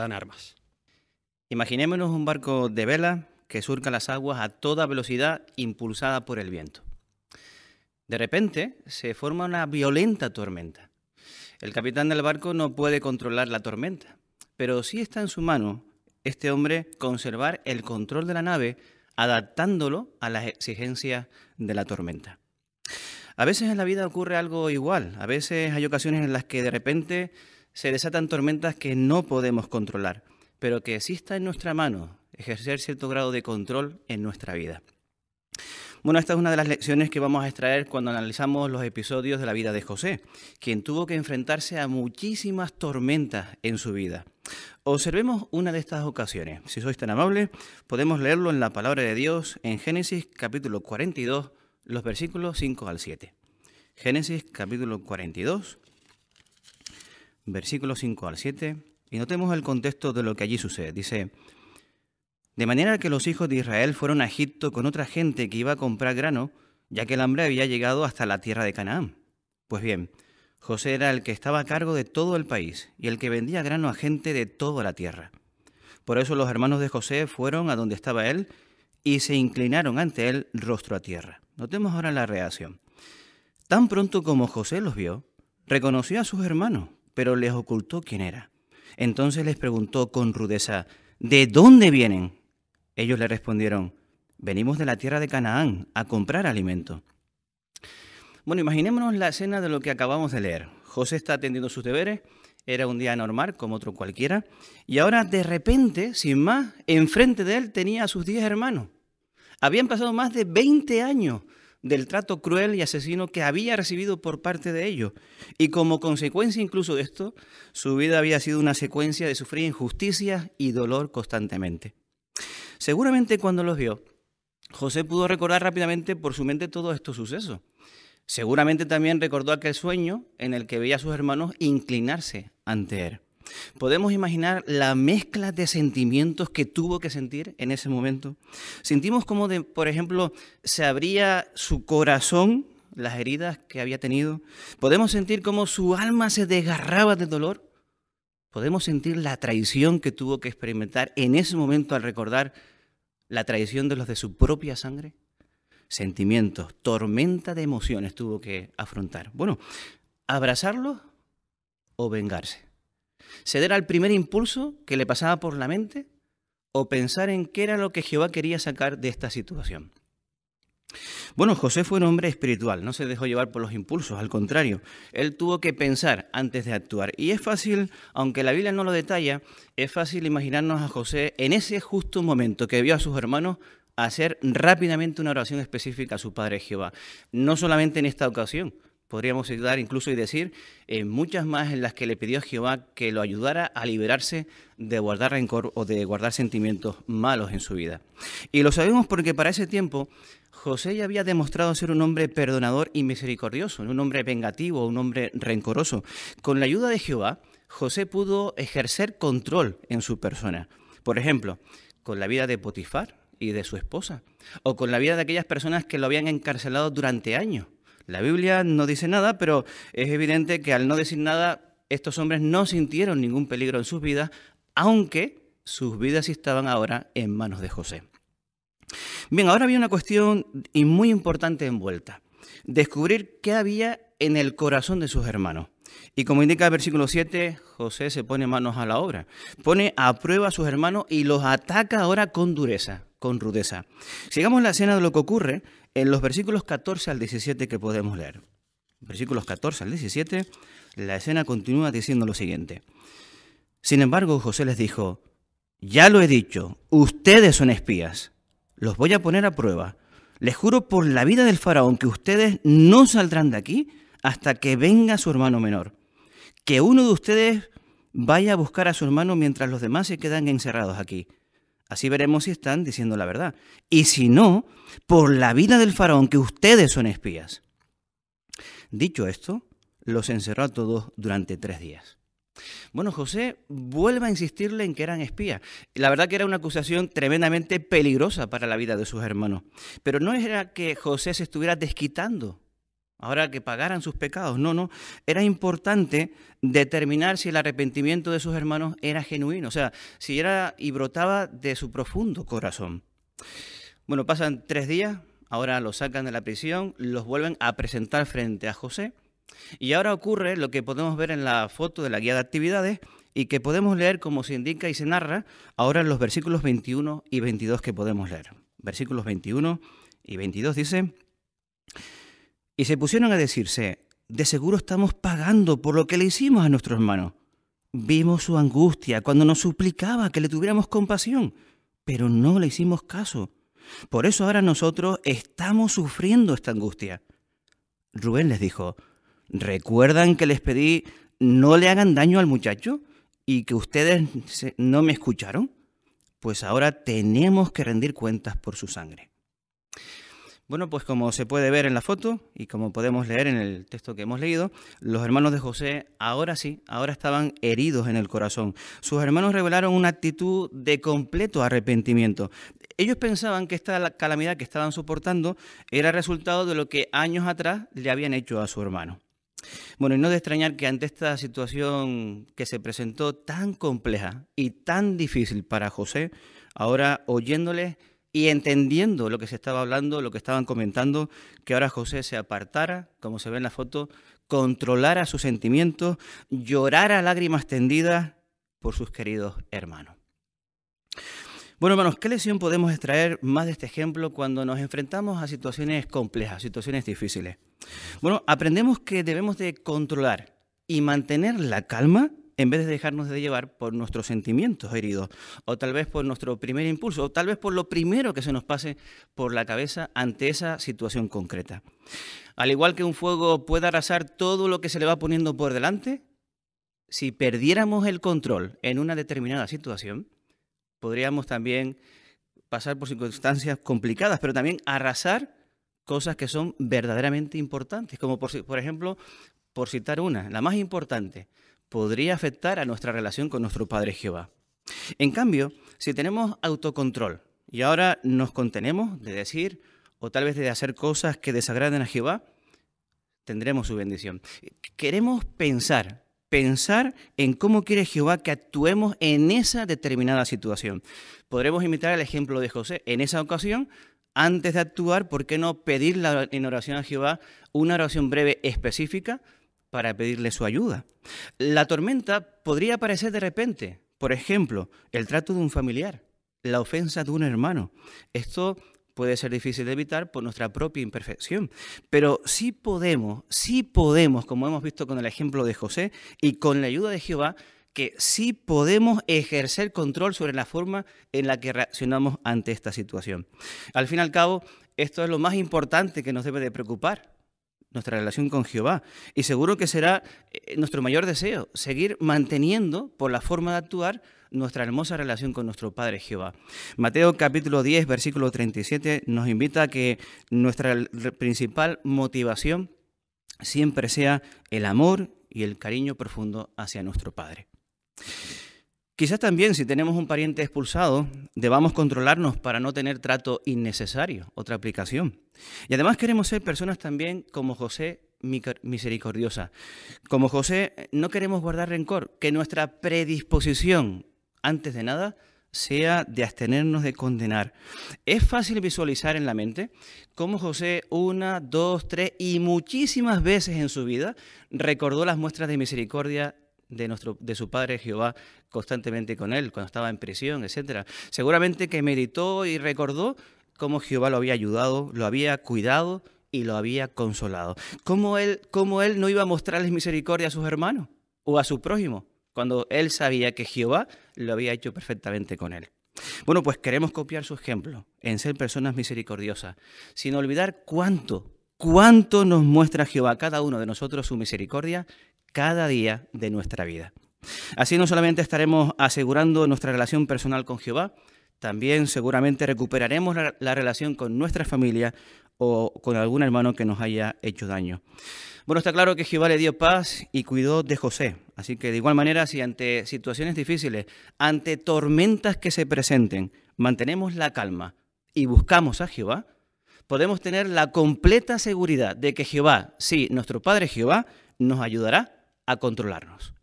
dan armas. Imaginémonos un barco de vela que surca las aguas a toda velocidad impulsada por el viento. De repente se forma una violenta tormenta. El capitán del barco no puede controlar la tormenta, pero sí está en su mano este hombre conservar el control de la nave adaptándolo a las exigencias de la tormenta. A veces en la vida ocurre algo igual, a veces hay ocasiones en las que de repente se desatan tormentas que no podemos controlar, pero que está en nuestra mano ejercer cierto grado de control en nuestra vida. Bueno, esta es una de las lecciones que vamos a extraer cuando analizamos los episodios de la vida de José, quien tuvo que enfrentarse a muchísimas tormentas en su vida. Observemos una de estas ocasiones. Si sois tan amables, podemos leerlo en la palabra de Dios en Génesis capítulo 42, los versículos 5 al 7. Génesis capítulo 42, versículos 5 al 7, y notemos el contexto de lo que allí sucede. Dice, de manera que los hijos de Israel fueron a Egipto con otra gente que iba a comprar grano, ya que el hambre había llegado hasta la tierra de Canaán. Pues bien, José era el que estaba a cargo de todo el país y el que vendía grano a gente de toda la tierra. Por eso los hermanos de José fueron a donde estaba él y se inclinaron ante él rostro a tierra. Notemos ahora la reacción. Tan pronto como José los vio, reconoció a sus hermanos, pero les ocultó quién era. Entonces les preguntó con rudeza, ¿de dónde vienen? Ellos le respondieron, venimos de la tierra de Canaán a comprar alimento. Bueno, imaginémonos la escena de lo que acabamos de leer. José está atendiendo sus deberes, era un día normal como otro cualquiera, y ahora de repente, sin más, enfrente de él tenía a sus diez hermanos. Habían pasado más de 20 años del trato cruel y asesino que había recibido por parte de ellos. Y como consecuencia incluso de esto, su vida había sido una secuencia de sufrir injusticias y dolor constantemente. Seguramente cuando los vio, José pudo recordar rápidamente por su mente todos estos sucesos. Seguramente también recordó aquel sueño en el que veía a sus hermanos inclinarse ante él. Podemos imaginar la mezcla de sentimientos que tuvo que sentir en ese momento. Sentimos como, de, por ejemplo, se abría su corazón, las heridas que había tenido. Podemos sentir como su alma se desgarraba de dolor. Podemos sentir la traición que tuvo que experimentar en ese momento al recordar la traición de los de su propia sangre. Sentimientos, tormenta de emociones tuvo que afrontar. Bueno, abrazarlo o vengarse. Ceder al primer impulso que le pasaba por la mente o pensar en qué era lo que Jehová quería sacar de esta situación. Bueno, José fue un hombre espiritual, no se dejó llevar por los impulsos, al contrario, él tuvo que pensar antes de actuar. Y es fácil, aunque la Biblia no lo detalla, es fácil imaginarnos a José en ese justo momento que vio a sus hermanos hacer rápidamente una oración específica a su Padre Jehová. No solamente en esta ocasión, podríamos ayudar incluso y decir eh, muchas más en las que le pidió a Jehová que lo ayudara a liberarse de guardar rencor o de guardar sentimientos malos en su vida. Y lo sabemos porque para ese tiempo José ya había demostrado ser un hombre perdonador y misericordioso, un hombre vengativo, un hombre rencoroso. Con la ayuda de Jehová, José pudo ejercer control en su persona. Por ejemplo, con la vida de Potifar y de su esposa, o con la vida de aquellas personas que lo habían encarcelado durante años. La Biblia no dice nada, pero es evidente que al no decir nada, estos hombres no sintieron ningún peligro en sus vidas, aunque sus vidas estaban ahora en manos de José. Bien, ahora había una cuestión y muy importante envuelta. Descubrir qué había en el corazón de sus hermanos. Y como indica el versículo 7, José se pone manos a la obra. Pone a prueba a sus hermanos y los ataca ahora con dureza, con rudeza. Sigamos la escena de lo que ocurre en los versículos 14 al 17 que podemos leer. Versículos 14 al 17, la escena continúa diciendo lo siguiente. Sin embargo, José les dijo, ya lo he dicho, ustedes son espías los voy a poner a prueba. Les juro por la vida del faraón que ustedes no saldrán de aquí hasta que venga su hermano menor. Que uno de ustedes vaya a buscar a su hermano mientras los demás se quedan encerrados aquí. Así veremos si están diciendo la verdad. Y si no, por la vida del faraón que ustedes son espías. Dicho esto, los encerró a todos durante tres días. Bueno, José vuelve a insistirle en que eran espías. La verdad que era una acusación tremendamente peligrosa para la vida de sus hermanos. Pero no era que José se estuviera desquitando ahora que pagaran sus pecados. No, no. Era importante determinar si el arrepentimiento de sus hermanos era genuino, o sea, si era y brotaba de su profundo corazón. Bueno, pasan tres días, ahora los sacan de la prisión, los vuelven a presentar frente a José. Y ahora ocurre lo que podemos ver en la foto de la guía de actividades y que podemos leer como se indica y se narra ahora en los versículos 21 y 22 que podemos leer. Versículos 21 y 22 dice, y se pusieron a decirse, de seguro estamos pagando por lo que le hicimos a nuestro hermano. Vimos su angustia cuando nos suplicaba que le tuviéramos compasión, pero no le hicimos caso. Por eso ahora nosotros estamos sufriendo esta angustia. Rubén les dijo, ¿recuerdan que les pedí no le hagan daño al muchacho y que ustedes no me escucharon? Pues ahora tenemos que rendir cuentas por su sangre. Bueno, pues como se puede ver en la foto y como podemos leer en el texto que hemos leído, los hermanos de José ahora sí, ahora estaban heridos en el corazón. Sus hermanos revelaron una actitud de completo arrepentimiento. Ellos pensaban que esta calamidad que estaban soportando era resultado de lo que años atrás le habían hecho a su hermano. Bueno, y no de extrañar que ante esta situación que se presentó tan compleja y tan difícil para José, ahora oyéndole y entendiendo lo que se estaba hablando, lo que estaban comentando, que ahora José se apartara, como se ve en la foto, controlara sus sentimientos, llorara lágrimas tendidas por sus queridos hermanos. Bueno, hermanos, ¿qué lección podemos extraer más de este ejemplo cuando nos enfrentamos a situaciones complejas, situaciones difíciles? Bueno, aprendemos que debemos de controlar y mantener la calma en vez de dejarnos de llevar por nuestros sentimientos heridos, o tal vez por nuestro primer impulso, o tal vez por lo primero que se nos pase por la cabeza ante esa situación concreta. Al igual que un fuego puede arrasar todo lo que se le va poniendo por delante, si perdiéramos el control en una determinada situación, podríamos también pasar por circunstancias complicadas, pero también arrasar cosas que son verdaderamente importantes, como por, por ejemplo, por citar una, la más importante, podría afectar a nuestra relación con nuestro Padre Jehová. En cambio, si tenemos autocontrol y ahora nos contenemos de decir o tal vez de hacer cosas que desagraden a Jehová, tendremos su bendición. Queremos pensar, pensar en cómo quiere Jehová que actuemos en esa determinada situación. Podremos imitar el ejemplo de José. En esa ocasión, antes de actuar, ¿por qué no pedir en oración a Jehová una oración breve específica para pedirle su ayuda. La tormenta podría aparecer de repente, por ejemplo, el trato de un familiar, la ofensa de un hermano. Esto puede ser difícil de evitar por nuestra propia imperfección, pero sí podemos, sí podemos, como hemos visto con el ejemplo de José y con la ayuda de Jehová, que sí podemos ejercer control sobre la forma en la que reaccionamos ante esta situación. Al fin y al cabo, esto es lo más importante que nos debe de preocupar, nuestra relación con Jehová. Y seguro que será eh, nuestro mayor deseo, seguir manteniendo por la forma de actuar nuestra hermosa relación con nuestro Padre Jehová. Mateo capítulo 10, versículo 37 nos invita a que nuestra principal motivación siempre sea el amor y el cariño profundo hacia nuestro Padre. Quizás también si tenemos un pariente expulsado, debamos controlarnos para no tener trato innecesario, otra aplicación. Y además queremos ser personas también como José misericordiosa. Como José no queremos guardar rencor, que nuestra predisposición, antes de nada, sea de abstenernos de condenar. Es fácil visualizar en la mente cómo José una, dos, tres y muchísimas veces en su vida recordó las muestras de misericordia de, nuestro, de su padre Jehová constantemente con él, cuando estaba en prisión, etc. Seguramente que meditó y recordó cómo Jehová lo había ayudado, lo había cuidado y lo había consolado. ¿Cómo él, cómo él no iba a mostrarles misericordia a sus hermanos o a su prójimo, cuando él sabía que Jehová lo había hecho perfectamente con él. Bueno, pues queremos copiar su ejemplo en ser personas misericordiosas, sin olvidar cuánto, cuánto nos muestra Jehová cada uno de nosotros su misericordia cada día de nuestra vida. Así no solamente estaremos asegurando nuestra relación personal con Jehová, también seguramente recuperaremos la, relación con nuestra familia o con algún hermano que nos haya hecho daño. Bueno, está claro que Jehová le dio paz y cuidó de José. Así que de igual manera, si ante situaciones difíciles, ante tormentas que se presenten, mantenemos la calma y buscamos a Jehová, podemos tener la completa seguridad de que Jehová, sí, nuestro Padre Jehová, nos ayudará a controlarnos.